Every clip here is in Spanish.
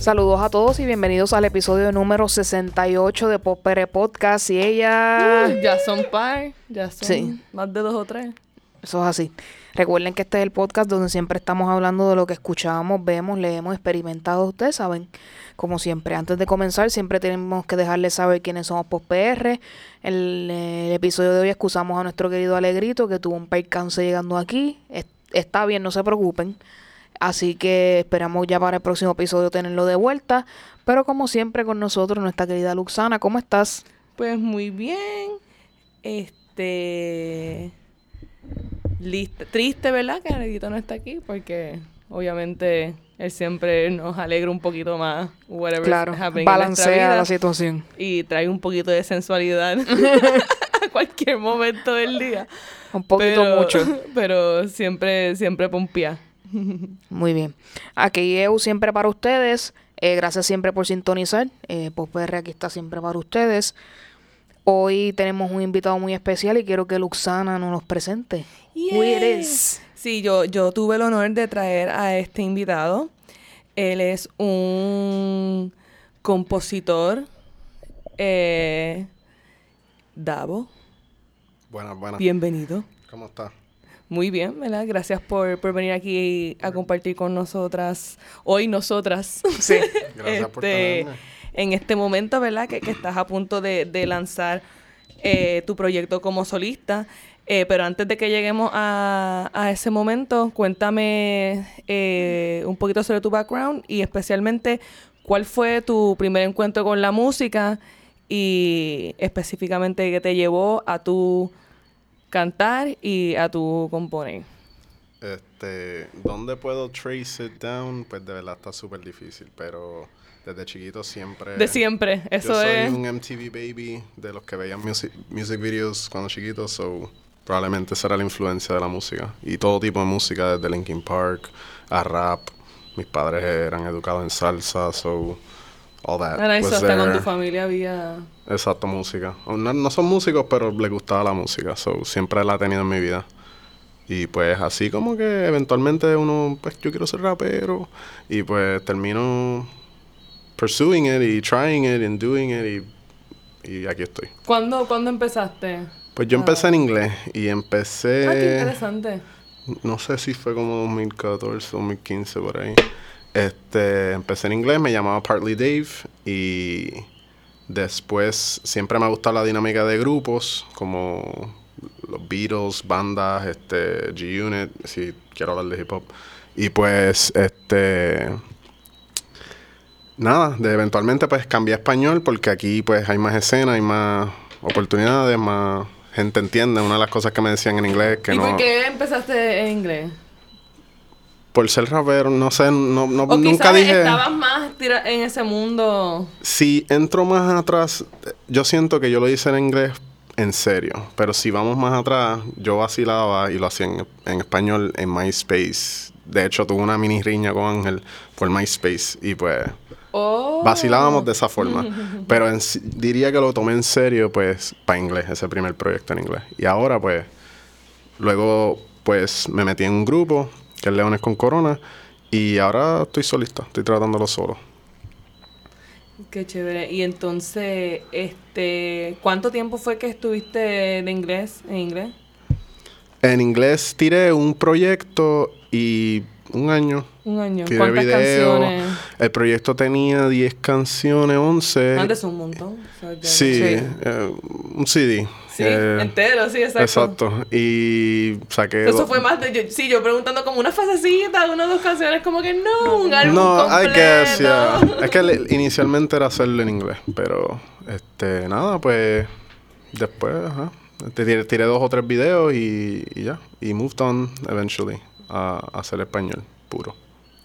Saludos a todos y bienvenidos al episodio número 68 de Popere Podcast. Y ella. Uh, ya son par, ya son Sí. más de dos o tres. Eso es así. Recuerden que este es el podcast donde siempre estamos hablando de lo que escuchamos, vemos, leemos, experimentado. Ustedes saben, como siempre, antes de comenzar, siempre tenemos que dejarles saber quiénes somos PostPR. El, el episodio de hoy excusamos a nuestro querido Alegrito que tuvo un percance llegando aquí. Es- está bien, no se preocupen. Así que esperamos ya para el próximo episodio tenerlo de vuelta. Pero como siempre con nosotros, nuestra querida Luxana, ¿cómo estás? Pues muy bien. Este. Lista. Triste, ¿verdad? Que Alegrito no está aquí porque obviamente él siempre nos alegra un poquito más. Whatever Claro, balancea vida, la situación. Y trae un poquito de sensualidad a cualquier momento del día. Un poquito Pero- mucho. Pero siempre, siempre pompía. Muy bien. Aquí EU siempre para ustedes. Eh, gracias siempre por sintonizar. Eh, PopR aquí está siempre para ustedes. Hoy tenemos un invitado muy especial y quiero que Luxana nos los presente. Sí, yo, yo tuve el honor de traer a este invitado. Él es un compositor. eh, Davo, Buenas, buenas. bienvenido. ¿Cómo estás? Muy bien, ¿verdad? Gracias por, por venir aquí a compartir con nosotras, hoy nosotras. Sí. Gracias por Este, tenerme. en este momento, ¿verdad? Que, que estás a punto de, de lanzar eh, tu proyecto como solista. Eh, pero antes de que lleguemos a, a ese momento, cuéntame eh, un poquito sobre tu background y especialmente cuál fue tu primer encuentro con la música y específicamente qué te llevó a tu cantar y a tu componer. Este, ¿dónde puedo trace it down? Pues de verdad está súper difícil, pero desde chiquito siempre... De siempre, eso yo soy es. un MTV baby de los que veían music, music videos cuando chiquito, so probablemente esa era la influencia de la música. Y todo tipo de música, desde Linkin Park a rap. Mis padres eran educados en salsa, so all that Ahora eso hasta con tu familia había... Exacto, música. No, no son músicos, pero les gustaba la música. So, siempre la he tenido en mi vida. Y pues así como que eventualmente uno, pues yo quiero ser rapero. Y pues termino pursuing it y trying it and doing it y, y aquí estoy. ¿Cuándo, ¿Cuándo empezaste? Pues yo empecé en inglés y Ah, qué empecé, interesante. no sé si fue como 2014, 2015 por ahí. Este, empecé en inglés, me llamaba Partly Dave y después siempre me ha gustado la dinámica de grupos como los Beatles, bandas, este, G-Unit, si quiero hablar de hip hop. Y pues, este, nada, de eventualmente pues cambié a español porque aquí pues hay más escena, hay más oportunidades, más gente entiende. Una de las cosas que me decían en inglés que ¿Y no... por qué empezaste en inglés? Por ser rapero, no sé, no, no, O nunca dije... estabas más en ese mundo... Si entro más atrás, yo siento que yo lo hice en inglés en serio, pero si vamos más atrás, yo vacilaba y lo hacía en, en español en MySpace. De hecho, tuve una mini riña con Ángel por MySpace y pues Oh. vacilábamos de esa forma. Pero en diría que lo tomé en serio pues para inglés, ese primer proyecto en inglés. Y ahora pues, luego pues me metí en un grupo que es Leones con Corona y ahora estoy solista, estoy tratándolo solo. Qué chévere. Y entonces, este... ¿Cuánto tiempo fue que estuviste de inglés? ¿En inglés? En inglés tiré un proyecto y un año. Un año. Tiré ¿Cuántas video. canciones? El proyecto tenía 10 canciones, 11. Antes un montón. O sea, Sí, Sí. eh, un CD. Sí, Eh, entero, sí, exacto. Exacto. Y saqué. Eso fue más de... Yo, sí, yo preguntando como una fasecita, una o dos canciones, como que no, un álbum No, I guess, yeah. Es que le- inicialmente era hacerlo en inglés, pero este, nada, pues después, ajá. Tiré, tiré dos o tres videos y, y ya. Y moved on eventually a, a hacer español puro.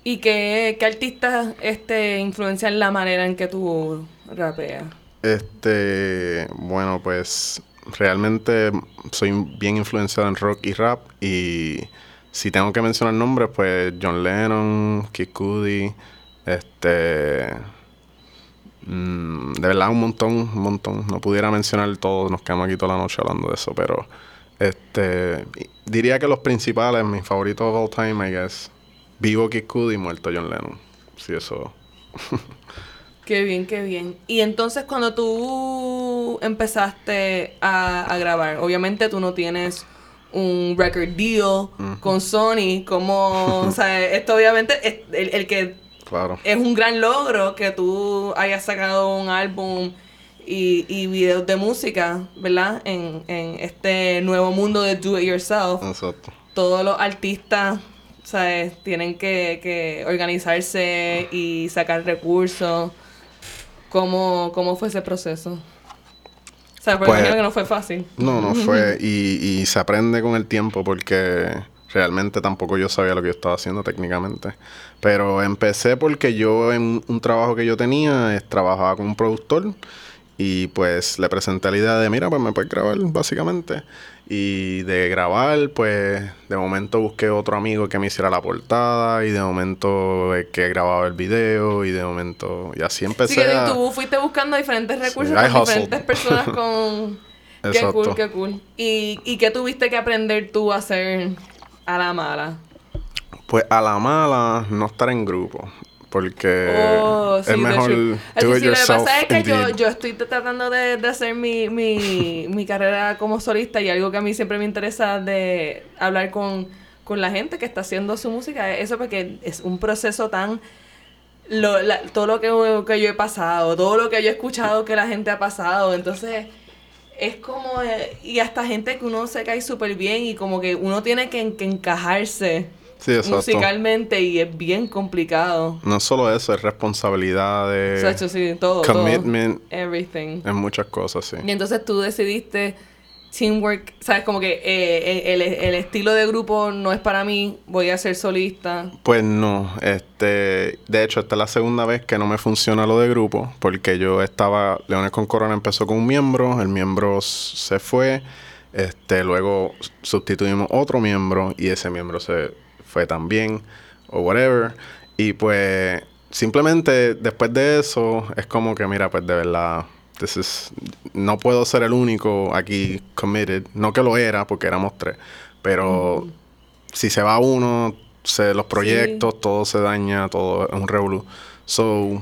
¿Y qué, qué artistas este, influencian la manera en que tú rapeas? Este, bueno, pues realmente soy bien influenciado en rock y rap y si tengo que mencionar nombres, pues John Lennon, Kid Cudi, este, mm, de verdad un montón, un montón. No pudiera mencionar todo, nos quedamos aquí toda la noche hablando de eso, pero este, diría que los principales, mis favoritos of all time, I guess, vivo Kid Cudi y muerto John Lennon. Si eso Qué bien, qué bien. Y entonces cuando tú empezaste a, a grabar, obviamente tú no tienes un record deal con Sony, como, o sea, esto obviamente es el, el que Claro. es un gran logro que tú hayas sacado un álbum y, y videos de música, ¿verdad? En, en este nuevo mundo de do it yourself. Exacto. Todos los artistas, ¿sabes? Tienen que, que organizarse y sacar recursos. ¿Cómo, ¿Cómo fue ese proceso? Sea, Pues- que no fue fácil. No, no fue. Y, y se aprende con el tiempo porque realmente tampoco yo sabía lo que yo estaba haciendo técnicamente. Pero empecé porque yo en un trabajo que yo tenía, trabajaba con un productor y pues le presenté la idea de, mira, pues me puedes grabar básicamente. Y de grabar, pues de momento busqué otro amigo que me hiciera la portada y de momento el que grababa el video y de momento... Y así empecé que a... tú fuiste buscando diferentes recursos con hustled. diferentes personas con... qué cool, qué cool. ¿Y, ¿Y qué tuviste que aprender tú a hacer a la mala? Pues a la mala no estar en grupo. Porque Oh, sí, es mejor do it sí, lo que pasa es que yo, yo estoy tratando de, de hacer mi, mi, mi carrera como solista y algo que a mí siempre me interesa de hablar con, con la gente que está haciendo su música es eso porque es un proceso tan... Lo, la- todo lo que, que yo he pasado, todo lo que yo he escuchado que la gente ha pasado, entonces es como... eh, y hasta gente que uno se cae súper bien y como que uno tiene que, que encajarse Sí, exacto. musicalmente y es bien complicado. No solo eso, es responsabilidad de O sea, hecho, sí, todo, commitment todo. Everything. en muchas cosas, sí. Y entonces tú decidiste teamwork, sabes, como que eh, el, el estilo de grupo no es para mí, voy a ser solista. Pues no, este, de hecho esta es la segunda vez que no me funciona lo de grupo, porque yo estaba, Leones con Corona empezó con un miembro, el miembro se fue, este, luego sustituimos otro miembro y ese miembro se fue también, o whatever, y pues simplemente después de eso es como que mira, pues de verdad, this is- no puedo ser el único aquí committed, no que lo era, porque éramos tres, pero si se va uno, se, los proyectos, todo se daña, todo es un revolú. So,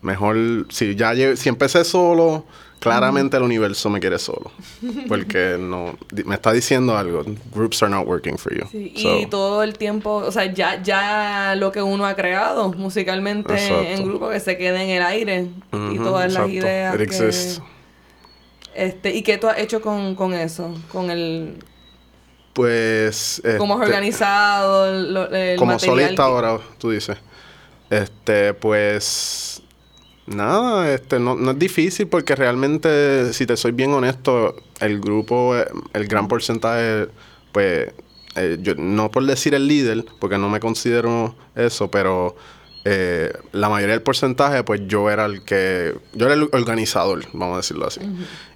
mejor, si ya si empecé solo, claramente el universo me quiere solo. Porque no, me está diciendo algo. Groups are not working for you. Sí, So, y todo el tiempo, o sea, ya, ya lo que uno ha creado musicalmente Exacto. en grupo que se quede en el aire y todas las ideas. It que- exists. este, ¿Y qué tú has hecho con, con eso? Con el... Pues... ¿Cómo has este, organizado el, como material solista que- ahora, tú dices. Este, pues nada, este no, no es difícil porque realmente, si te soy bien honesto, el grupo, el gran porcentaje, pues, eh, yo, no por decir el líder, porque no me considero eso, pero eh, la mayoría del porcentaje, pues yo era el que, yo era el organizador, vamos a decirlo así.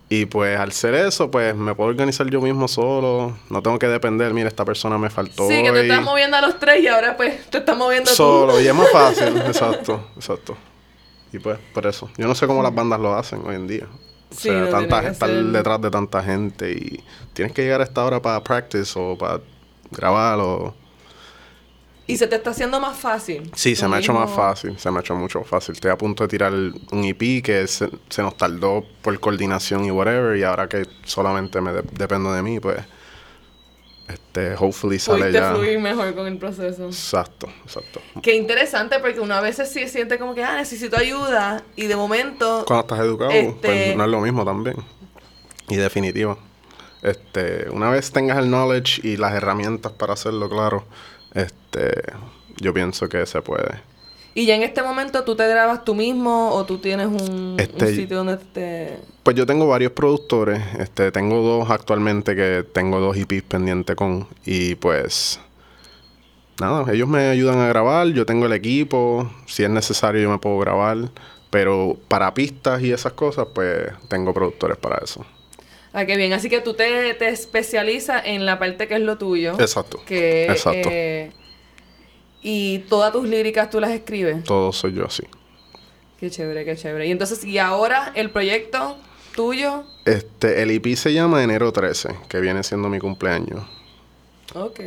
Y pues al ser eso, pues me puedo organizar yo mismo solo. No tengo que depender, mira, esta persona me faltó. Sí, que te hoy". estás moviendo a los tres y ahora pues te estás moviendo Solo, tú. y es más fácil, exacto, exacto. Y pues, por eso. Yo no sé cómo las bandas lo hacen hoy en día. O Sí, sea, tanta, estar detrás de tanta gente y tienes que llegar a esta hora para practice o para grabar o... Y se te está haciendo más fácil. Sí, se me ha hecho más fácil, se me ha hecho mucho más fácil. Estoy a punto de tirar un EP que se, se nos tardó por coordinación y whatever, y ahora que solamente me de- dependo de mí, pues, este, hopefully sale Pudiste ya. fluir mejor con el proceso. Exacto, exacto. Qué interesante porque uno a veces sí siente como que, ah, necesito ayuda y de momento... Cuando estás educado, Este- pues no es lo mismo también. Y definitivo. Este, una vez tengas el knowledge y las herramientas para hacerlo, claro, este, yo pienso que se puede. Y ya en este momento tú te grabas tú mismo o tú tienes un, un Este- sitio donde te... Pues yo tengo varios productores, este, tengo dos actualmente que tengo dos EPs pendientes con y pues nada, ellos me ayudan a grabar, yo tengo el equipo, si es necesario yo me puedo grabar, pero para pistas y esas cosas pues tengo productores para eso. Ah, qué bien. Así que tú te, te especializas en la parte que es lo tuyo. Exacto. Que, Exacto. eh, y todas tus líricas tú las escribes. Todo soy yo así. Qué chévere, qué chévere. Y entonces, y ahora el proyecto tuyo. Este, el EP se llama Enero 13, que viene siendo mi cumpleaños. Ok.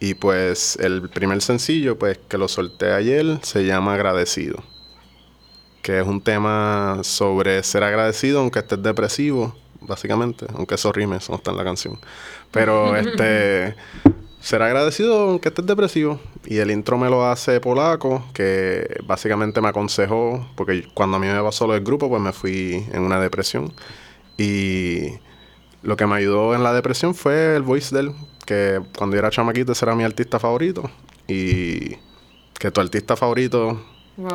Y pues el primer sencillo, pues que lo solté ayer, se llama Agradecido. que es un tema sobre ser agradecido aunque estés depresivo, básicamente, aunque eso rime, eso no está en la canción. Pero este ser agradecido aunque estés depresivo. Y el intro me lo hace Polaco, que básicamente me aconsejó, porque cuando a mí me pasó lo del grupo, pues me fui en una depresión. Y lo que me ayudó en la depresión fue el voice de él, que cuando yo era chamaquito ese era mi artista favorito. Y que tu artista favorito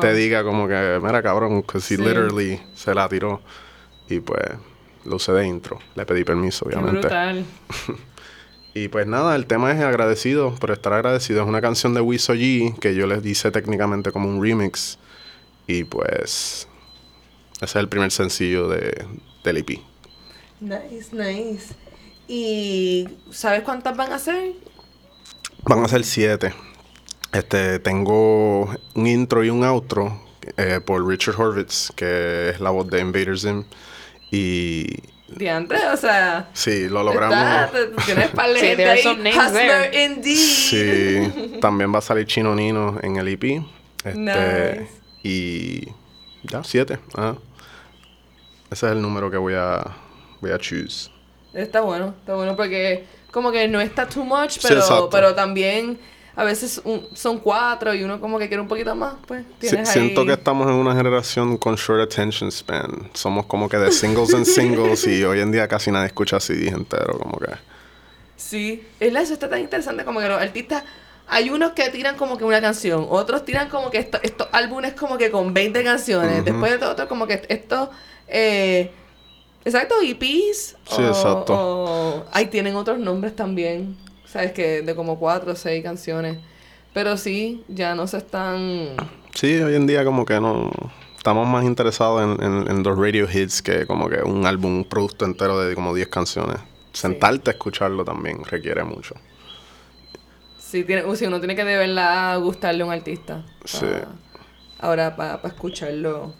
te diga como que, mira cabrón, que si literally se la tiró. Y pues lo usé de intro. Le pedí permiso, obviamente. brutal. y pues nada, el tema es agradecido, por estar agradecido. Es una canción de Wiso G que yo les dice técnicamente como un remix. Y pues ese es el primer sencillo de, del EP. Nice, nice. ¿Y sabes cuántas van a ser? Van a ser siete. Este, tengo un intro y un outro eh, por Richard Horvitz, que es la voz de Invader Zim. Y. Diante, o sea. Sí, lo logramos. tienes paleta sí, Hustler indeed. Sí, también va a salir Chino Nino en el EP. Este, nice. Y. Ya, siete. Ese es el número que voy a voy a choose. Está bueno, está bueno porque como que no está too much, pero, pero también a veces son cuatro y uno como que quiere un poquito más, pues. Siento que estamos en una generación con short attention span. Somos como que de singles en singles y hoy en día casi nadie escucha CD entero, como que. Sí, es eso está tan interesante como que los artistas hay unos que tiran como que una canción, otros tiran como que estos álbumes como que con 20 canciones, después de todo otro como que estos eh, Exacto, EPs. Sí, exacto. ahí tienen otros nombres también. Sabes que de como cuatro o seis canciones. Pero sí, ya no se están. Sí, hoy en día como que no. Estamos más interesados en, los radio hits que como que un álbum, un producto entero de como 10 canciones. Sentarte a escucharlo también requiere mucho. Sí, tiene, si uno tiene que de verdad gustarle a un artista. Sí. ahora, para escucharlo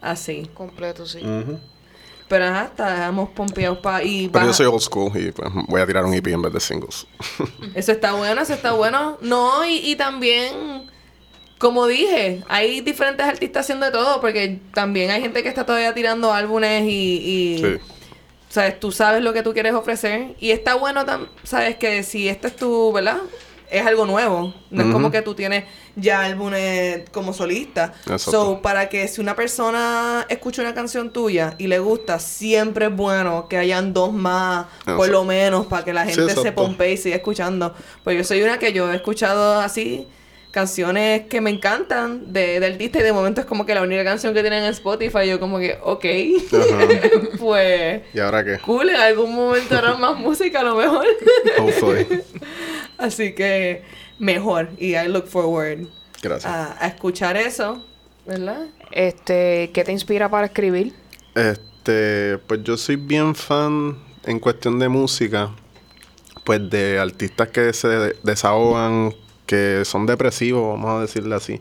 así. Completo, sí. Pero ajá, estábamos pompeados para... Pero yo soy old school y pues voy a tirar un EP en vez de singles. eso está bueno, eso está bueno. No, y, y también, como dije, hay diferentes artistas haciendo de todo, porque también hay gente que está todavía tirando álbumes y... y sí. ¿Sabes? Tú sabes lo que tú quieres ofrecer. Y está bueno, ¿sabes? Que si este es tu, ¿verdad? Es algo nuevo. No es como que tú tienes ya álbumes como solista. So, para que si una persona escucha una canción tuya y le gusta, siempre es bueno que hayan dos más, por lo menos, para que la gente se pompe y siga escuchando. Pues yo soy una que yo he escuchado así canciones que me encantan de, del artista y de momento es como que la única canción que tienen en Spotify yo como que, ok, pues... ¿Y ahora qué? Cool, en algún momento harán más música a lo mejor. Hopefully. Así que mejor y I look forward Gracias. A, escuchar eso, ¿verdad? Este, ¿qué te inspira para escribir? Este, pues yo soy bien fan en cuestión de música, pues de artistas que se desahogan que son depresivos, vamos a decirle así.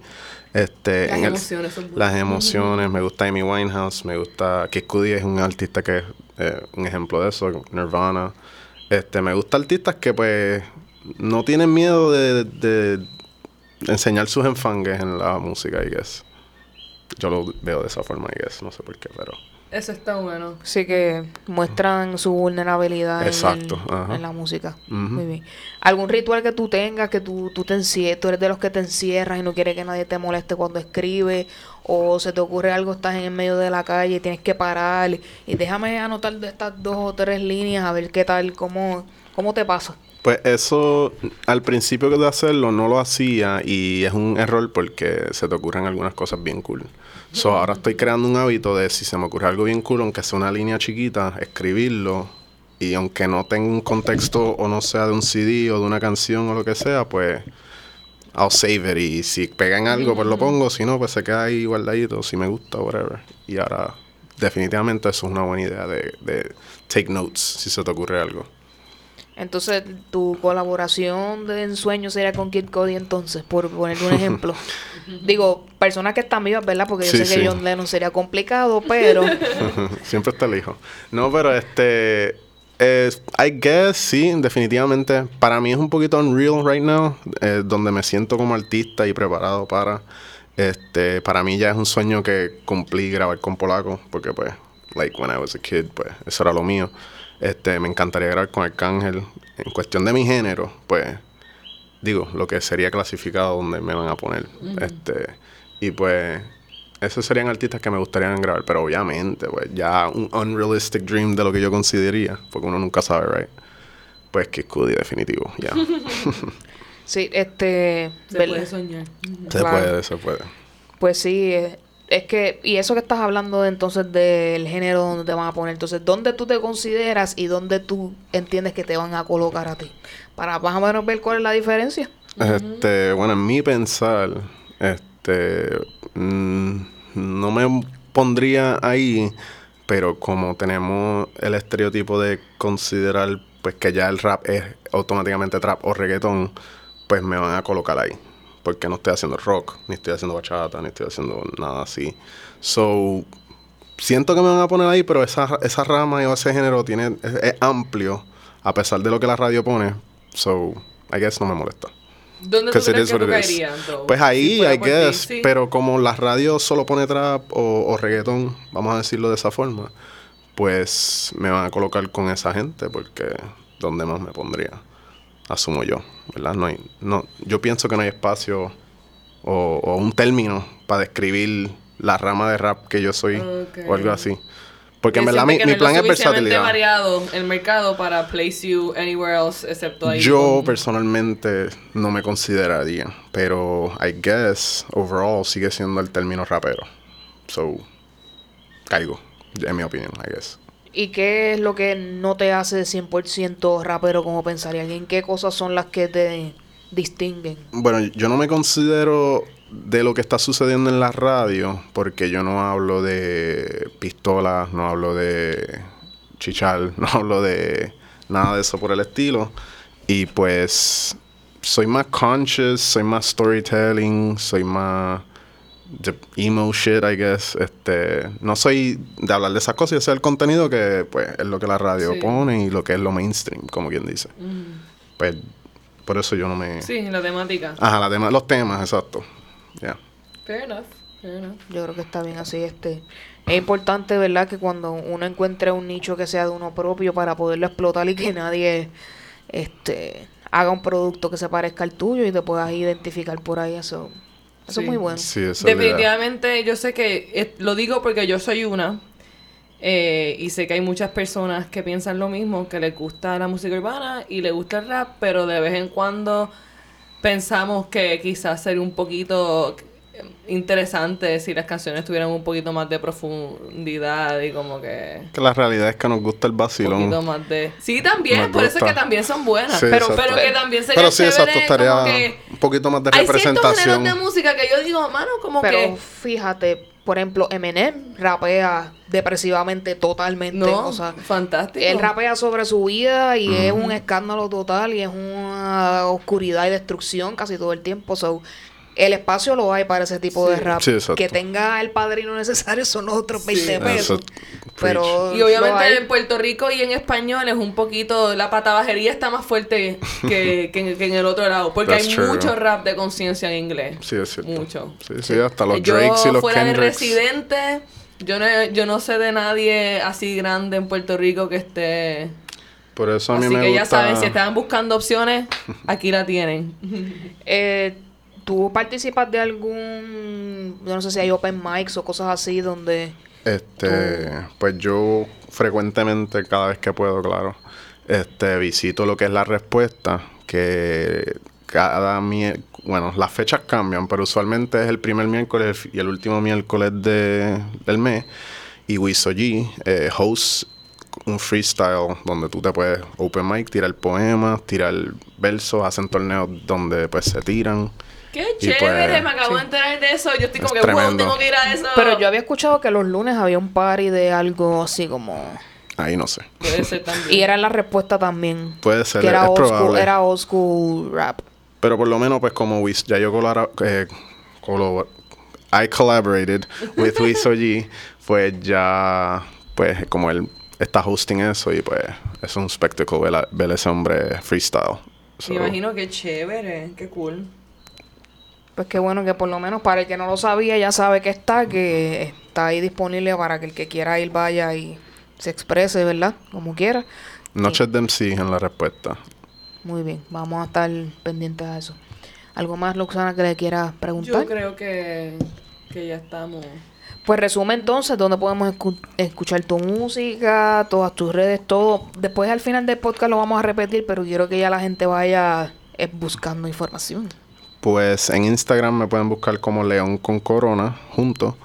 Este, las emociones. las emociones. Me gusta Amy Winehouse, me gusta Kid Cudi es un artista que es eh, un ejemplo de eso, Nirvana. Este, me gusta artistas que pues no tienen miedo de, de enseñar sus enfangues en la música, I guess. Yo lo veo de esa forma, I guess, no sé por qué, pero... Eso está bueno. Sí, que muestran su vulnerabilidad En, la música. Muy bien. ¿Algún ritual que tú tengas, que tú, tú te encierres, tú eres de los que te encierras y no quieres que nadie te moleste cuando escribes? ¿O se te ocurre algo, estás en el medio de la calle y tienes que parar y, déjame anotar de estas dos o tres líneas a ver qué tal, cómo, cómo te pasa? Pues eso, al principio de hacerlo no lo hacía y es un error porque se te ocurren algunas cosas bien cool. So, ahora estoy creando un hábito de si se me ocurre algo bien cool, aunque sea una línea chiquita, escribirlo y aunque no tenga un contexto o no sea de un CD o de una canción o lo que sea, pues I'll save it y si pegan algo pues lo pongo, si no pues se queda ahí guardadito, si me gusta, whatever. Y ahora definitivamente eso es una buena idea de, de take notes si se te ocurre algo. Entonces, tu colaboración de ensueño sería con Kid Cody, entonces, por poner un ejemplo. Digo, personas que están vivas, ¿verdad? Porque yo sé que John Lennon sería complicado, pero. Siempre está el hijo. No, pero este. Es, I guess, sí, definitivamente. Para mí es un poquito unreal right now, eh, donde me siento como artista y preparado para. Este, para mí ya es un sueño que cumplí grabar con polaco, porque pues, like when I was a kid, pues eso era lo mío. Este, me encantaría grabar con Arcángel. En cuestión de mi género, pues, digo, lo que sería clasificado donde me van a poner. Este, y pues, esos serían artistas que me gustaría grabar, pero obviamente, pues, ya un unrealistic dream de lo que yo consideraría, porque uno nunca sabe, right? Pues que Cudi definitivo, ya. Sí, este... Se ¿verdad? puede soñar. se Claro. puede, se puede. Pues sí, es, que, y eso que estás hablando de, entonces del género donde te van a poner, entonces, ¿dónde tú te consideras y dónde tú entiendes que te van a colocar a ti? Para más o menos ver cuál es la diferencia. Este, bueno, en mi pensar, este, mm, no me pondría ahí, pero como tenemos el estereotipo de considerar, pues que ya el rap es automáticamente trap o reggaetón, pues me van a colocar ahí. Porque no estoy haciendo rock, ni estoy haciendo bachata, ni estoy haciendo nada así. So, siento que me van a poner ahí, pero esa, esa rama y ese género tiene, es, es amplio, a pesar de lo que la radio pone. So, I guess no me molesta. ¿Dónde tú crees que tú caerías? Pues ahí, I ti, guess. sí. Pero como la radio solo pone trap o, o reggaetón, vamos a decirlo de esa forma, pues me van a colocar con esa gente porque ¿dónde más me pondría? Asumo yo, ¿verdad? No hay, no, yo pienso que no hay espacio o, o un término para describir la rama de rap que yo soy Ok. o algo así. Porque en verdad mi, mi plan es versatilidad. variado el mercado para place you anywhere else excepto ahí. Yo personalmente no me consideraría, pero I guess overall sigue siendo el término rapero. So, caigo, en mi opinión, I guess. ¿Y qué es lo que no te hace 100% rapero como pensaría alguien? ¿Qué cosas son las que te distinguen? Bueno, yo no me considero de lo que está sucediendo en la radio, porque yo no hablo de pistolas, no hablo de chichar, no hablo de nada de eso por el estilo. Y pues soy más conscious, soy más storytelling, soy más emo shit, I guess. Este, no soy de hablar de esas cosas y hacer el contenido que pues es lo que la radio Sí. pone y lo que es lo mainstream, como quien dice. Pues por eso yo no me... Sí, la temática. Ajá, la tema- los temas, exacto. Ya. Fair enough. Fair enough. Yo creo que está bien así. Este, es importante, ¿verdad? Que cuando uno encuentre un nicho que sea de uno propio para poderlo explotar y que nadie este, haga un producto que se parezca al tuyo y te puedas identificar por ahí. Eso, eso Sí. es muy bueno. Sí, esa. Definitivamente, yo sé que eh, lo digo porque yo soy una. eh, y sé que hay muchas personas que piensan lo mismo, que les gusta la música urbana y les gusta el rap, pero de vez en cuando pensamos que quizás sería un poquito interesante si las canciones tuvieran un poquito más de profundidad y como que Que la realidad es que nos gusta el un vacilón. poquito más de... Sí, también, Nos por eso es que también son buenas, Sí, pero, exacto. pero que también sería Pero sí, exacto, estaría que... un poquito más de Hay ciertos representación. géneros de música que yo digo, mano, como Pero que... fíjate, por ejemplo, Eminem rapea depresivamente totalmente. No, o sea, fantástico. él rapea sobre su vida y es un escándalo total y es una oscuridad y destrucción casi todo el tiempo. So, el espacio lo hay para ese tipo de rap. Sí, que tenga el padrino necesario son los otros 20 Sí. pesos. Eso, pero Y obviamente en Puerto Rico y en español es un poquito, la patabajería está más fuerte que, que en, que en el otro lado, porque That's hay true. mucho rap de conciencia en inglés. Sí, es cierto. Mucho. Sí, sí, hasta los yo Drakes y los fuera de residente, yo no, yo no sé de nadie así grande en Puerto Rico que esté... Por eso a mí Así me que gusta... ya saben, si estaban buscando opciones, aquí la tienen. Eh, ¿Tú participas de algún, no sé si hay open mics o cosas así donde... Este, pues yo frecuentemente, cada vez que puedo, claro, este, visito lo que es la respuesta, que cada miércoles, bueno, las fechas cambian, pero usualmente es el primer miércoles y el último miércoles de, del mes. Y Wiso G eh, host un freestyle donde tú te puedes open mic, tirar poemas, tirar versos, hacen torneos donde pues se tiran. ¡Qué Y pues, chévere! me acabo sí. de enterar de eso. Yo estoy como Es que, wow, tengo que ir a eso. Pero yo había escuchado que los lunes había un party de algo así como... Ahí no sé. Puede ser también. Y era la respuesta también. Puede ser, que era es old, school, era old school rap. Pero por lo menos, pues como Wiz, ya yo colabora, eh, I collaborated with Wiz OG, pues ya, pues como él está hosting eso y pues es un spectacle ver, a- ver a ese hombre freestyle. So, Me imagino que chévere, qué cool. Pues qué bueno que por lo menos para el que no lo sabía ya sabe que está, que está ahí disponible para que el que quiera ir vaya y se exprese, ¿verdad? Como quiera. Noches de MC en la respuesta. Muy bien, vamos a estar pendientes a eso. ¿Algo más, Luxana, que le quiera preguntar? Yo creo que, que ya estamos. Pues resume entonces dónde podemos escu- escuchar tu música, todas tus redes, todo. Después al final del podcast lo vamos a repetir, pero quiero que ya la gente vaya eh, buscando información. Pues en Instagram me pueden buscar como León con Corona junto.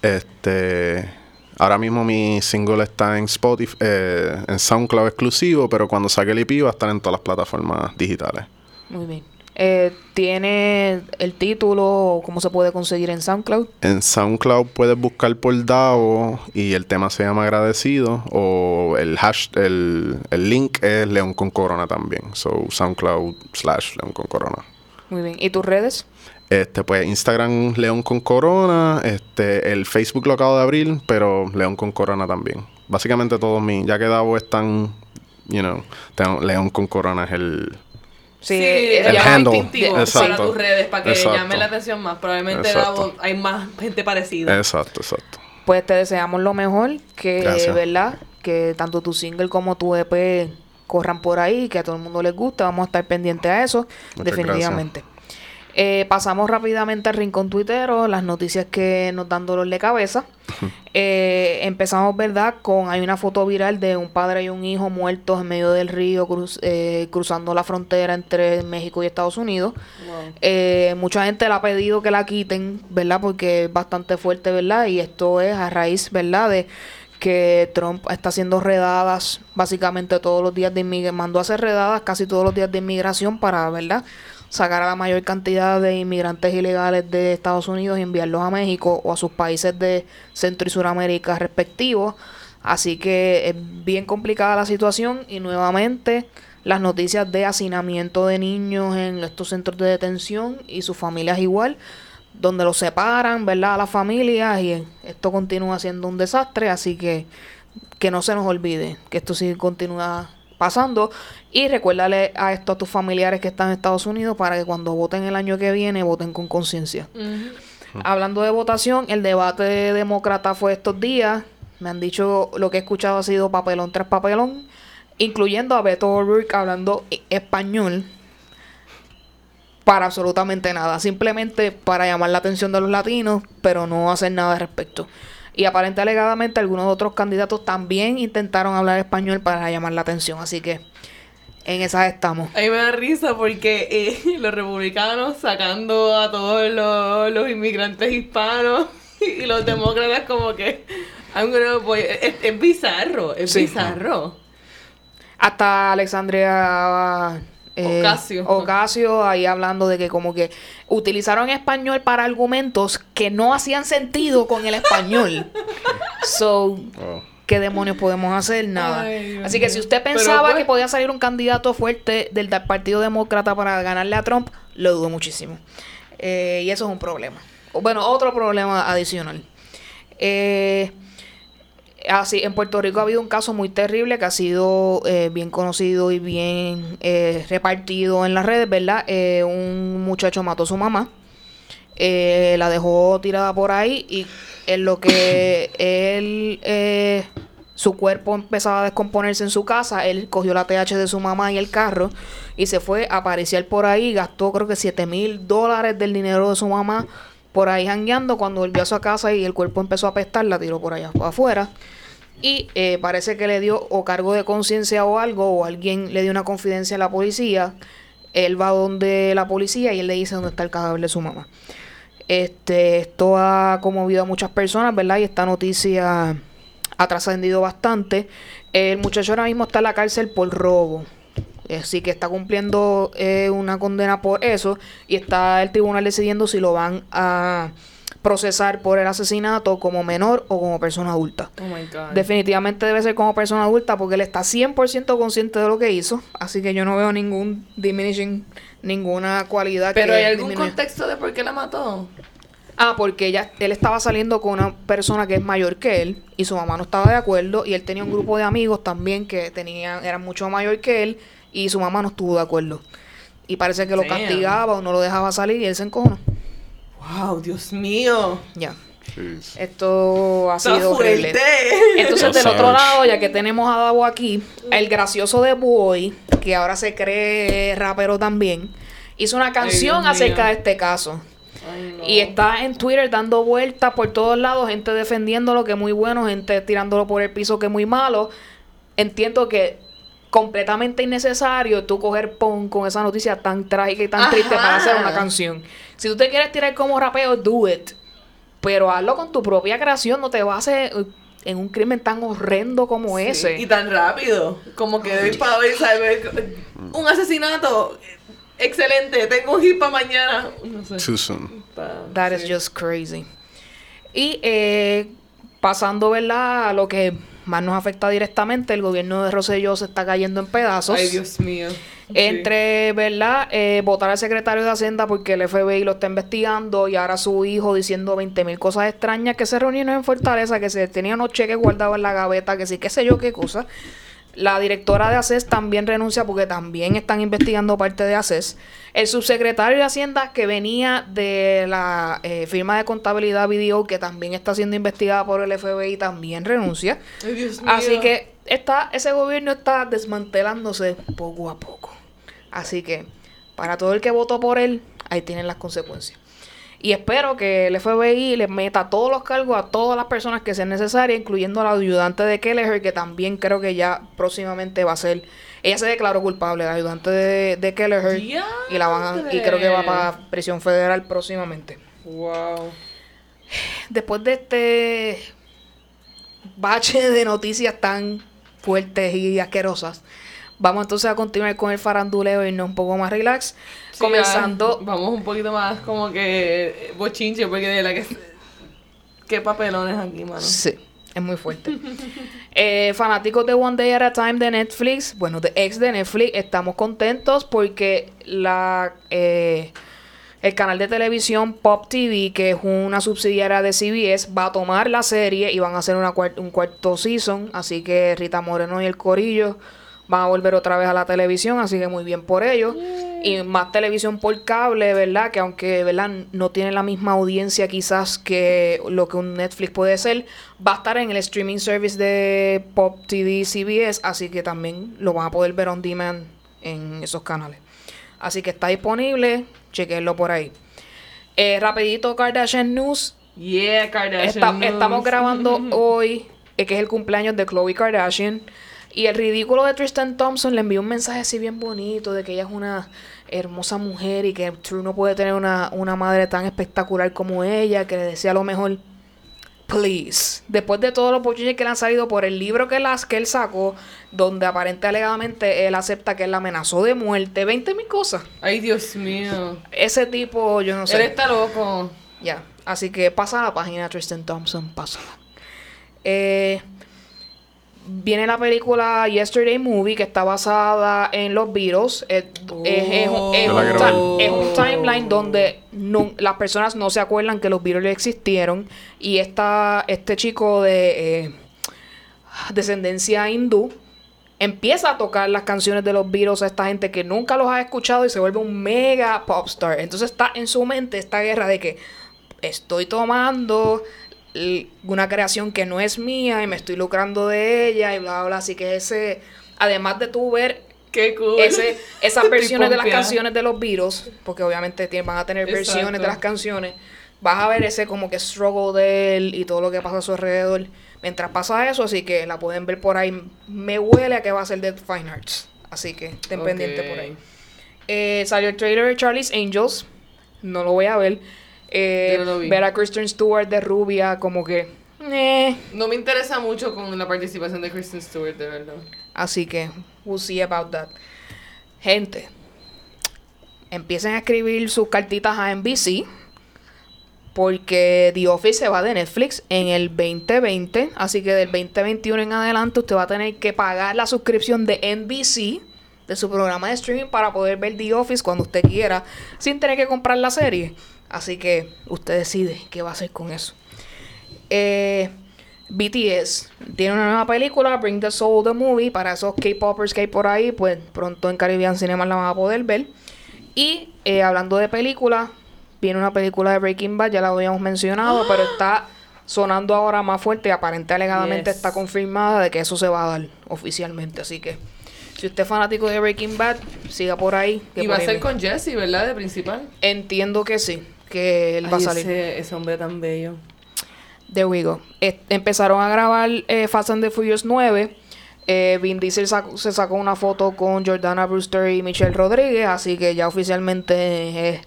Este, ahora mismo mi single está en Spotify, eh, en SoundCloud exclusivo, pero cuando saque el EP va a estar en todas las plataformas digitales. Muy bien. Eh, ¿Tiene el título? ¿Cómo se puede conseguir en SoundCloud? En SoundCloud puedes buscar por DAO y el tema se llama Agradecido o el hash, el, el link es León con Corona también. So SoundCloud slash León con Corona. Muy bien. ¿Y tus redes? Este, pues Instagram León con Corona, este, el Facebook lo acabo de abrir, pero León con Corona también. Básicamente todos mis, ya que Davo están, you know, tengo- León con Corona es el, Sí, el handle. para Exacto. tus redes, para que Exacto. llame la atención más. Probablemente Exacto. Davo, hay más gente parecida. exacto, exacto. Pues te deseamos lo mejor, que, Gracias. ¿verdad? Que tanto tu single como tu EP corran por ahí, que a todo el mundo les guste. Vamos a estar pendientes a eso, Muchas definitivamente. Eh, pasamos rápidamente al rincón tuitero, las noticias que nos dan dolor de cabeza. Eh, empezamos, ¿verdad? Con hay una foto viral de un padre y un hijo muertos en medio del río, cruz- eh, cruzando la frontera entre México y Estados Unidos. Wow. Eh, mucha gente le ha pedido que la quiten, ¿verdad? Porque es bastante fuerte, ¿verdad? Y esto es a raíz, ¿verdad? De que Trump está haciendo redadas básicamente todos los días de inmigración, mandó a hacer redadas casi todos los días de inmigración para, ¿verdad? Sacar a la mayor cantidad de inmigrantes ilegales de Estados Unidos y enviarlos a México o a sus países de Centro y Suramérica respectivos. Así que es bien complicada la situación y nuevamente las noticias de hacinamiento de niños en estos centros de detención y sus familias igual, donde los separan, ¿verdad? A las familias y esto continúa siendo un desastre, así que que no se nos olvide que esto sí continúa pasando y recuérdale a esto a tus familiares que están en Estados Unidos para que cuando voten el año que viene voten con conciencia. Hablando de votación, el debate demócrata fue estos días. Me han dicho, lo que he escuchado ha sido papelón tras papelón, incluyendo a Beto O'Rourke hablando español para absolutamente nada. Simplemente para llamar la atención de los latinos, pero no hacer nada al respecto. Y aparente alegadamente algunos otros candidatos también intentaron hablar español para llamar la atención. Así que en esas estamos. A mí me da risa porque eh, los republicanos sacando a todos los, los inmigrantes hispanos y los demócratas como que I'm gonna voy- es, es bizarro, es Sí. bizarro. Hasta Alexandria eh, Ocasio. Ocasio ahí hablando de que como que utilizaron español para argumentos que no hacían sentido con el español. so, Oh. ¿qué demonios podemos hacer? Nada. Ay, Dios Así que si usted pensaba pues- que podía salir un candidato fuerte del, Partido Demócrata para ganarle a Trump, lo dudo muchísimo. Eh, y eso es un problema. Bueno, otro problema adicional. Eh, Así, en Puerto Rico ha habido un caso muy terrible que ha sido eh, bien conocido y bien eh, repartido en las redes, ¿verdad? Eh, un muchacho mató a su mamá, eh, la dejó tirada por ahí y en lo que él, eh, su cuerpo empezaba a descomponerse en su casa, él cogió la TH de su mamá y el carro y se fue a apariciar por ahí, gastó creo que 7 mil dólares del dinero de su mamá por ahí jangueando, cuando volvió a su casa y el cuerpo empezó a apestar, la tiró por allá afuera. Y eh, parece que le dio o cargo de conciencia o algo, o alguien le dio una confidencia a la policía. Él va donde la policía y él le dice dónde está el cadáver de su mamá. Este, esto ha conmovido a muchas personas, ¿verdad? Y esta noticia ha trascendido bastante. El muchacho ahora mismo está en la cárcel por robo. Así que está cumpliendo eh, una condena por eso. Y está el tribunal decidiendo si lo van a procesar por el asesinato como menor o como persona adulta. Oh my god. Definitivamente debe ser como persona adulta porque él está 100% consciente de lo que hizo. Así que yo no veo ningún diminishing, ninguna cualidad Pero que hay algún contexto de por qué la mató. Ah, porque ella, él estaba saliendo con una persona que es mayor que él y su mamá no estaba de acuerdo y él tenía un grupo de amigos también que tenían, eran mucho mayor que él y su mamá no estuvo de acuerdo. Y parece que lo Damn. castigaba o no lo dejaba salir y él se encojonó. Wow, Dios mío. Ya. Esto ha Está sido horrible. Entonces, del otro lado, ya que tenemos a Davo aquí, el gracioso de Boy, que ahora se cree rapero también, hizo una canción acerca mío. de este caso. Ay, no. Y está en Twitter dando vueltas por todos lados, gente defendiéndolo que es muy bueno, gente tirándolo por el piso que es muy malo. Entiendo que completamente innecesario tú coger pon con esa noticia tan trágica y tan Ajá. triste para hacer una canción. Si tú te quieres tirar como rapeo, do it. Pero hazlo con tu propia creación, no te bases eh, en un crimen tan horrendo como Sí, ese. Y tan rápido. Como que de hoy para hoy, ¿sabes? Un asesinato. Excelente. Tengo un hit para mañana. No sé. Too soon. That is just crazy. Y eh, pasando, ¿verdad? A lo que más nos afecta directamente, el gobierno de Rosselló se está cayendo en pedazos. Ay, Dios mío. Sí. Entre, ¿verdad? Eh, votar al secretario de Hacienda porque el FBI lo está investigando y ahora su hijo diciendo 20 mil cosas extrañas que se reunieron en Fortaleza, que se tenían unos cheques guardados en la gaveta, que sí, qué sé yo qué cosa. La directora de ACES también renuncia porque también están investigando parte de ACES. El subsecretario de Hacienda que venía de la eh, firma de contabilidad BDO que también está siendo investigada por el FBI también renuncia. Ay, Dios mío. Así que está, ese gobierno está desmantelándose poco a poco. Así que para todo el que votó por él, ahí tienen las consecuencias. Y espero que el FBI le meta todos los cargos a todas las personas que sean necesarias, incluyendo a la ayudante de Kelleher, que también creo que ya próximamente va a ser. Ella se declaró culpable, la ayudante de, de Kelleher. Y, la van a- y creo que va para prisión federal próximamente. Wow. Después de este bache de noticias tan fuertes y asquerosas, vamos entonces a continuar con el faranduleo y irnos un poco más relax. Sí, comenzando, ya, vamos un poquito más como que bochinche, porque de la que. Qué papelones aquí, mano. sí, es muy fuerte. Eh, fanáticos de One Day at a Time de Netflix, bueno, de ex de Netflix, estamos contentos porque la eh, el canal de televisión Pop TV, que es una subsidiaria de CBS, va a tomar la serie y van a hacer una cuar- un cuarto season. Así que Rita Moreno y el Corillo van a volver otra vez a la televisión, así que muy bien por ellos. Y más televisión por cable, ¿verdad? Que aunque, ¿verdad? No tiene la misma audiencia quizás que lo que un Netflix puede ser, va a estar en el streaming service de Pop TV CBS, así que también lo van a poder ver on demand en esos canales. Así que está disponible, chequenlo por ahí. Eh, rapidito Kardashian News. Yeah, Kardashian. News. estamos grabando hoy, eh, que es el cumpleaños de Khloe Kardashian. Y el ridículo de Tristan Thompson le envió un mensaje así bien bonito de que ella es una hermosa mujer y que True no puede tener una, una madre tan espectacular como ella, que le decía lo mejor. Please. Después de todos los bochines que le han salido por el libro que, las, que él sacó, donde aparente alegadamente él acepta que él la amenazó de muerte, 20 mil cosas. Ay, Dios mío. Ese tipo, yo no sé. Él está loco. Ya, así que pasa la página Tristan Thompson, pásala. Eh, viene la película Yesterday Movie, que está basada en los Beatles. Es, es- es un- es un, ti- timeline donde no- las personas no se acuerdan que los Beatles existieron. Y esta, este chico de eh, descendencia hindú empieza a tocar las canciones de los Beatles a esta gente que nunca los ha escuchado y se vuelve un mega pop star. Entonces está en su mente esta guerra de que estoy tomando una creación que no es mía y me estoy lucrando de ella y bla, bla, bla. Así que ese, además de tú ver Qué cool. ese, esas versiones de las canciones de los Beatles, porque obviamente tienen- van a tener versiones de las canciones, vas a ver ese como que struggle de él y todo lo que pasa a su alrededor mientras pasa eso, así que la pueden ver por ahí. Me huele a que va a ser de Fine Arts, así que estén pendientes por ahí. Eh, salió el trailer de Charlie's Angels, no lo voy a ver. Eh, no ver a Kristen Stewart de rubia, como que... eh, No me interesa mucho con la participación de Kristen Stewart, de verdad. Así que, we'll see about that. Gente, empiecen a escribir sus cartitas a NBC. Porque The Office se va de Netflix en el 2020. Así que del 2021 en adelante usted va a tener que pagar la suscripción de NBC, de su programa de streaming, para poder ver The Office cuando usted quiera, sin tener que comprar la serie. Así que usted decide qué va a hacer con eso. Eh, BTS tiene una nueva película, Bring the Soul the Movie, para esos K-Poppers que hay por ahí, pues pronto en Caribbean Cinema la van a poder ver. Y eh, hablando de películas, viene una película de Breaking Bad, ya la habíamos mencionado, pero está sonando ahora más fuerte y aparentemente alegadamente Yes. está confirmada de que eso se va a dar oficialmente. Así que si usted es fanático de Breaking Bad, siga por ahí. que Y va a ser con Jesse, ¿verdad? De principal. Entiendo que sí, que él va a salir. Ese, ese hombre tan bello. There we go. Eh, empezaron a grabar eh, Fast and the Furious 9. Eh, Vin Diesel sacó- se sacó una foto con Jordana Brewster y Michelle Rodríguez, así que ya oficialmente es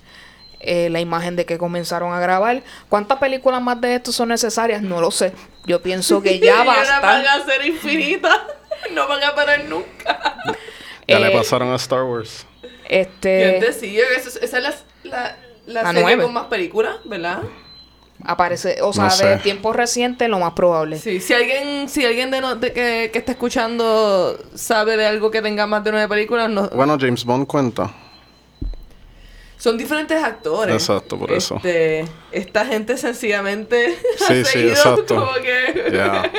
eh, la imagen de que comenzaron a grabar. ¿Cuántas películas más de esto son necesarias? No lo sé. Yo pienso que ya basta. van a ser infinitas. no van a parar nunca. Ya le Eh, pasaron a Star Wars. Este Yo decía, esa es, esa es la, la, la La serie nueve. con más películas, ¿verdad? aparece, o sea, No de sé. tiempo reciente, lo más probable. Sí, si alguien, si alguien de, no- de que, que está escuchando sabe de algo que tenga más de nueve películas, no, Bueno, James Bond cuenta. son diferentes actores. Exacto, por eso. Este, esta gente sencillamente ha Sí, sí, seguido exacto. como que... Ya.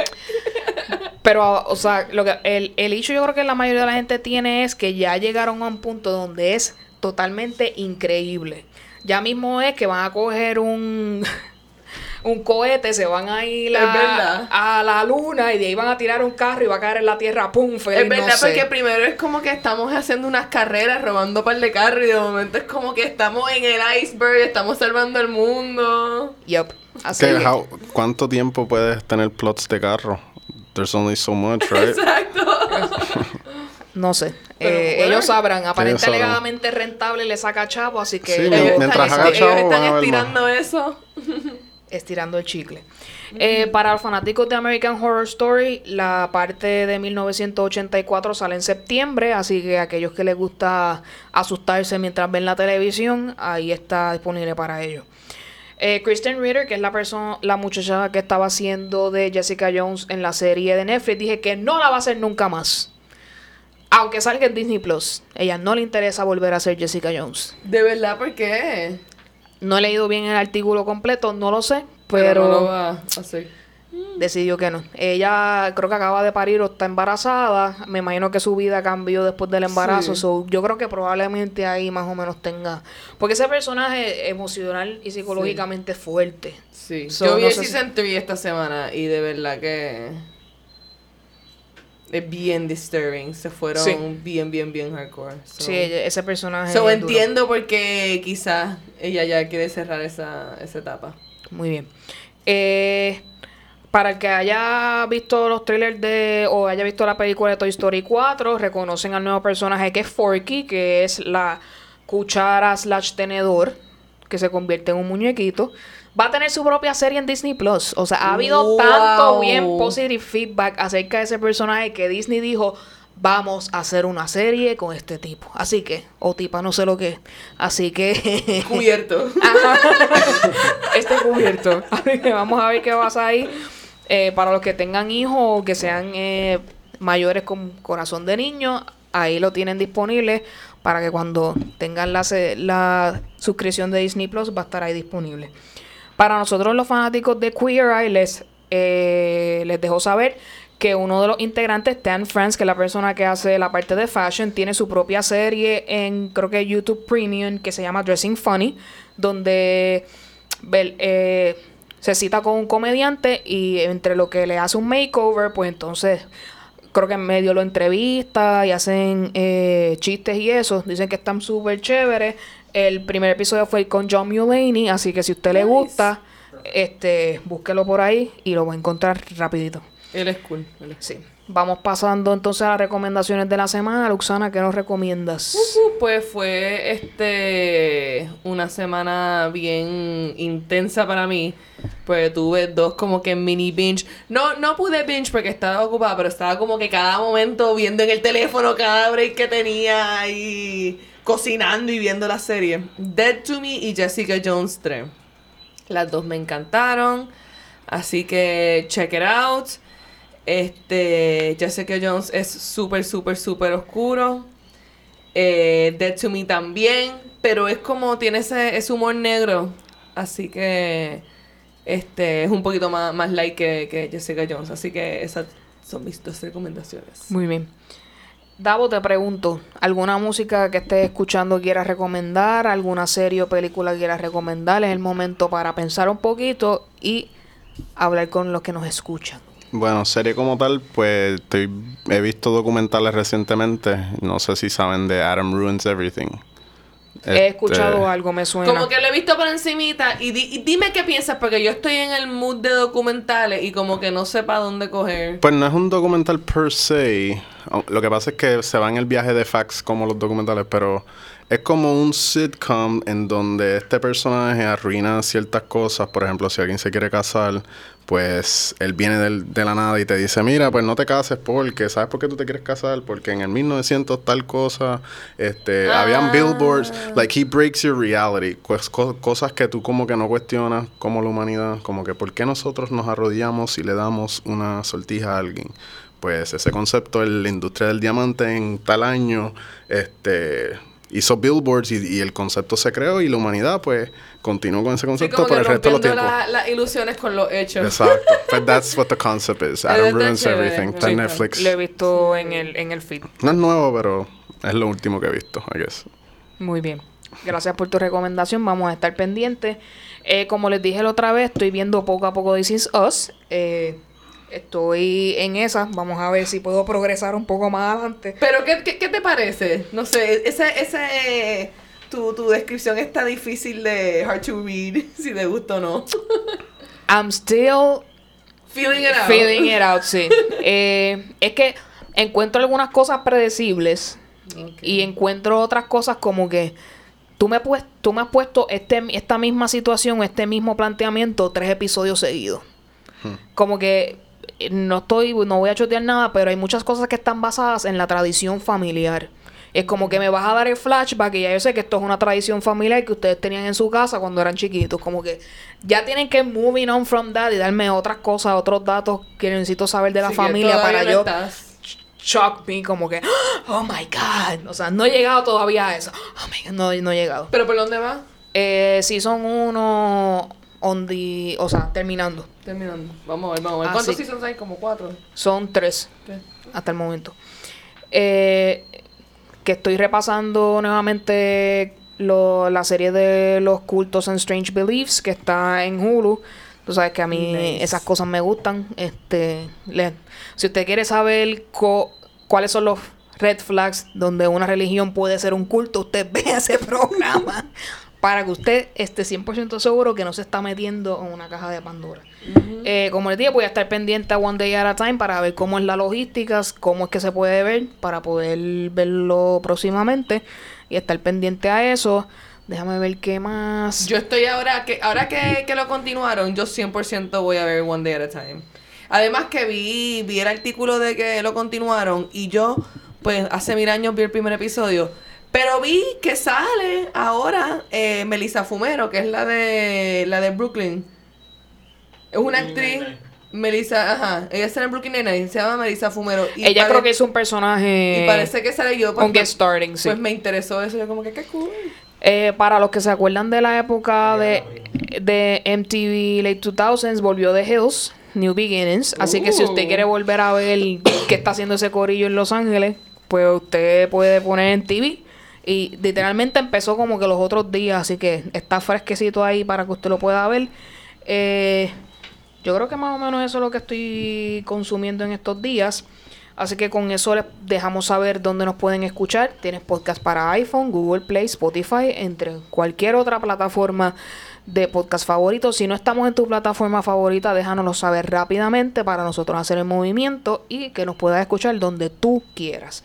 Pero, o sea, lo que el, el hecho yo creo que la mayoría de la gente tiene es que ya llegaron a un punto donde es totalmente increíble. Ya mismo es que van a coger un, un cohete, se van a ir a, a la luna y de ahí van a tirar un carro y va a caer en la tierra, ¡pum! feliz, Es verdad, no sé. porque primero es como que estamos haciendo unas carreras, robando par de carros, y de momento es como que estamos en el iceberg, estamos salvando el mundo. Yup. Así ¿Qué- que- how- ¿Cuánto tiempo puedes tener plots de carro? There's only so much, right? Exacto. no sé. Pero Eh, bueno. ellos sabrán. Aparentemente sabrán. alegadamente rentable le saca chavo, así que Sí, ellos mi- están mientras ellos chavo, están estirando eso. estirando el chicle. Eh, para los fanáticos de American Horror Story, la parte de 1984 sale en septiembre, así que aquellos que les gusta asustarse mientras ven la televisión, ahí está disponible para ellos. Eh, Kristen Ritter, que es la persona, la muchacha que estaba haciendo de Jessica Jones en la serie de Netflix, dije que no la va a hacer nunca más. Aunque salga en Disney Plus, ella no le interesa volver a ser Jessica Jones. De verdad, ¿por qué? No he leído bien el artículo completo, no lo sé, Pero pero, no lo va a hacer. decidió que no. Ella creo que acaba de parir o está embarazada. Me imagino que su vida cambió después del embarazo. Sí. so, yo creo que probablemente ahí más o menos tenga. Porque ese personaje emocional y psicológicamente fuerte. Sí. So, Yo vi no si- 3 esta semana y de verdad que es bien disturbing. Se fueron Sí. bien, bien, bien hardcore. So, Sí, ese personaje. so es duro. entiendo por qué quizás ella ya quiere cerrar esa, esa etapa. Muy bien. Eh, para el que haya visto los trailers de o haya visto la película de Toy Story 4, reconocen al nuevo personaje que es Forky, que es la cuchara slash tenedor, que se convierte en un muñequito. Va a tener su propia serie en Disney Plus. O sea, ha habido Wow. tanto bien positive feedback acerca de ese personaje que Disney dijo. Vamos a hacer una serie con este tipo. Así que, o tipa, no sé lo que es. Así que. Cubierto. este cubierto. Así que vamos a ver qué pasa ahí. Eh, para los que tengan hijos o que sean eh, mayores con corazón de niño, ahí lo tienen disponible para que cuando tengan la, la suscripción de Disney Plus va a estar ahí disponible. Para nosotros los fanáticos de Queer Eye les, eh, les dejo saber que uno de los integrantes, Stan France, que es la persona que hace la parte de fashion, tiene su propia serie en creo que YouTube Premium que se llama Dressing Funny, donde eh, se cita con un comediante y entre lo que le hace un makeover, pues entonces creo que en medio lo entrevista y hacen eh, chistes y eso. Dicen que están súper chéveres. El primer episodio fue con John Mulaney, así que si a usted le gusta, este, búsquelo por ahí y lo va a encontrar rapidito. Él es cool. él es- Sí. Vamos pasando entonces a las recomendaciones de la semana. Luxana, ¿qué nos recomiendas? Pues fue este una semana bien intensa para mí. Pues tuve dos como que mini binge. No, no pude binge porque estaba ocupada, pero estaba como que cada momento viendo en el teléfono cada break que tenía y cocinando y viendo la serie. Dead to Me y Jessica Jones 3. Las dos me encantaron. Así que check it out. Este, Jessica Jones es súper, súper, súper oscuro. Eh, Dead to Me también. Pero es como tiene ese, humor negro. Así que este es un poquito más, más light que, que Jessica Jones. Así que esas son mis dos recomendaciones. Muy bien. Davo, te pregunto, ¿alguna música que estés escuchando quieras recomendar? ¿Alguna serie o película quieras recomendar? Es el momento para pensar un poquito y hablar con los que nos escuchan. Bueno, serie como tal, pues estoy, he visto documentales recientemente. No sé si saben de Adam Ruins Everything. He Este, escuchado algo, me suena. Como que lo he visto por encimita y, di- y dime qué piensas, porque yo estoy en el mood de documentales y como que no sé para dónde coger. Pues no es un documental per se. O- Lo que pasa es que se va en el viaje de facts como los documentales, pero es como un sitcom en donde este personaje arruina ciertas cosas. Por ejemplo, si alguien se quiere casar, pues él viene del- de la nada y te dice, mira, pues no te cases porque, ¿sabes por qué tú te quieres casar? Porque en el 1900 tal cosa, este, habían billboards, like he breaks your reality, pues, co- cosas que tú como que no cuestionas como la humanidad, como que ¿por qué nosotros nos arrodillamos y le damos una sortija a alguien? Pues ese concepto, el- la industria del diamante en tal año, este hizo billboards y, y el concepto se creó y la humanidad pues continuó con ese Sí, concepto como por el resto de los tiempos. la- las ilusiones con los hechos. Exacto. But that's what the concept is. Adam ruins chévere. everything. Está Sí, en. Netflix. Lo he visto en el, en el feed. No es nuevo, pero es lo último que he visto, I guess. Muy bien. Gracias por tu recomendación. Vamos a estar pendientes. Eh, como les dije la otra vez, estoy viendo poco a poco This Is Us. Eh, estoy en esa. Vamos a ver si puedo progresar un poco más adelante. Pero, ¿qué, qué, qué te parece? No sé, esa, esa, eh, tu, tu descripción está difícil de hard to read, si te gusta o no. I'm still Feeling it out. feeling it out, sí. Eh, es que encuentro algunas cosas predecibles y encuentro otras cosas como que tú me, pues, tú me has puesto este, esta misma situación, este mismo planteamiento tres episodios seguidos. Como que no estoy, no voy a chotear nada, pero hay muchas cosas que están basadas en la tradición familiar. Es como que me vas a dar el flashback y ya yo sé que esto es una tradición familiar que ustedes tenían en su casa cuando eran chiquitos. Como que ya tienen que moving on from that y darme otras cosas, otros datos que necesito saber de la Sí, familia para no yo estás. shock me como que oh my god. O sea, no he llegado todavía a eso. Oh my god, no, no he llegado. ¿Pero por dónde va? Eh, son uno on the, o sea, terminando. Terminando. Vamos a ver, vamos a ver. ¿Cuántos sí. seasons hay? Como cuatro. Son tres hasta el momento. Eh, que estoy repasando nuevamente lo- la serie de los cultos and strange beliefs que está en Hulu. Tú sabes que a mí Nice. esas cosas me gustan. Este, le- si usted quiere saber co- cuáles son los red flags donde una religión puede ser un culto, usted ve ese programa para que usted esté 100% seguro que no se está metiendo en una caja de Pandora. Eh, como les dije, voy a estar pendiente a One Day at a Time para ver cómo es la logística, cómo es que se puede ver, para poder verlo próximamente y estar pendiente a eso. Déjame ver qué más. Yo estoy ahora que ahora que, que lo continuaron, yo 100% voy a ver One Day at a Time. Además que vi, vi el artículo de que lo continuaron y yo, pues hace mil años vi el primer episodio. Pero vi que sale ahora eh, Melissa Fumero, que es la de la de Brooklyn. Es una actriz. Melissa, ajá. Ella sale en Brooklyn Nine-Nine, se llama Melissa Fumero. y Ella pare- creo que es un personaje Y parece que sale yo. pues, un guest starting, sí. Pues me interesó eso. Yo como que qué cool. Eh, para los que se acuerdan de la época de, de MTV Late 2000s, volvió The Hills, New Beginnings. Así que si usted Uh. quiere volver a ver qué está haciendo ese corillo en Los Ángeles, pues usted puede poner en TV. Y literalmente empezó como que los otros días, así que está fresquecito ahí para que usted lo pueda ver. Eh, yo creo que más o menos eso es lo que estoy consumiendo en estos días. Así que con eso les dejamos saber dónde nos pueden escuchar. Tienes podcast para iPhone, Google Play, Spotify, entre cualquier otra plataforma de podcast favorito. Si no estamos en tu plataforma favorita, déjanoslo saber rápidamente para nosotros hacer el movimiento y que nos puedas escuchar donde tú quieras.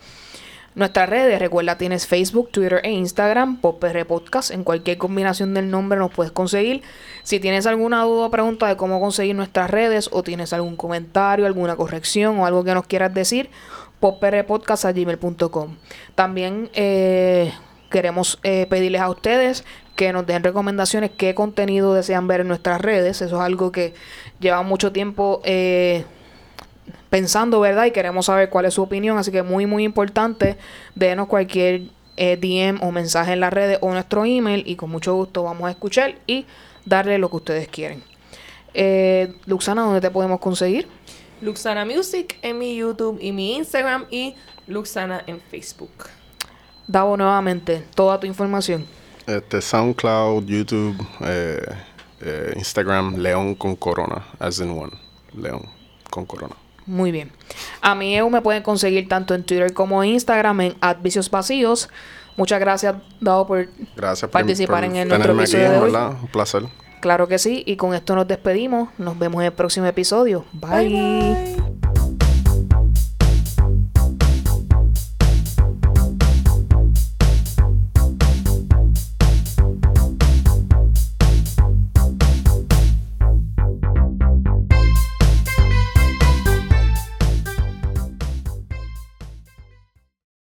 Nuestras redes, recuerda, tienes Facebook, Twitter e Instagram, PopR Podcast. En cualquier combinación del nombre nos puedes conseguir. Si tienes alguna duda o pregunta de cómo conseguir nuestras redes, o tienes algún comentario, alguna corrección o algo que nos quieras decir, poprpodcast.gmail.com. También eh, queremos eh, pedirles a ustedes que nos den recomendaciones, qué contenido desean ver en nuestras redes. Eso es algo que lleva mucho tiempo. eh, pensando, ¿verdad? Y queremos saber cuál es su opinión. Así que muy, muy importante, denos cualquier eh, DM o mensaje en las redes o nuestro email y con mucho gusto vamos a escuchar y darle lo que ustedes quieren. Eh, Luxana, ¿dónde te podemos conseguir? Luxana Music en mi YouTube y mi Instagram y Luxana en Facebook. Davo nuevamente toda tu información. Este, SoundCloud, YouTube, eh, eh, Instagram, León con Corona, as in one. León con Corona. Muy bien. A mí EU me pueden conseguir tanto en Twitter como en Instagram en Advicios Vacíos. Muchas gracias, Davo, por Gracias por, participar por en el nuestro tenerme aquí, episodio de hoy. Un placer. Claro que sí. Y con esto nos despedimos. Nos vemos en el próximo episodio. Bye. bye.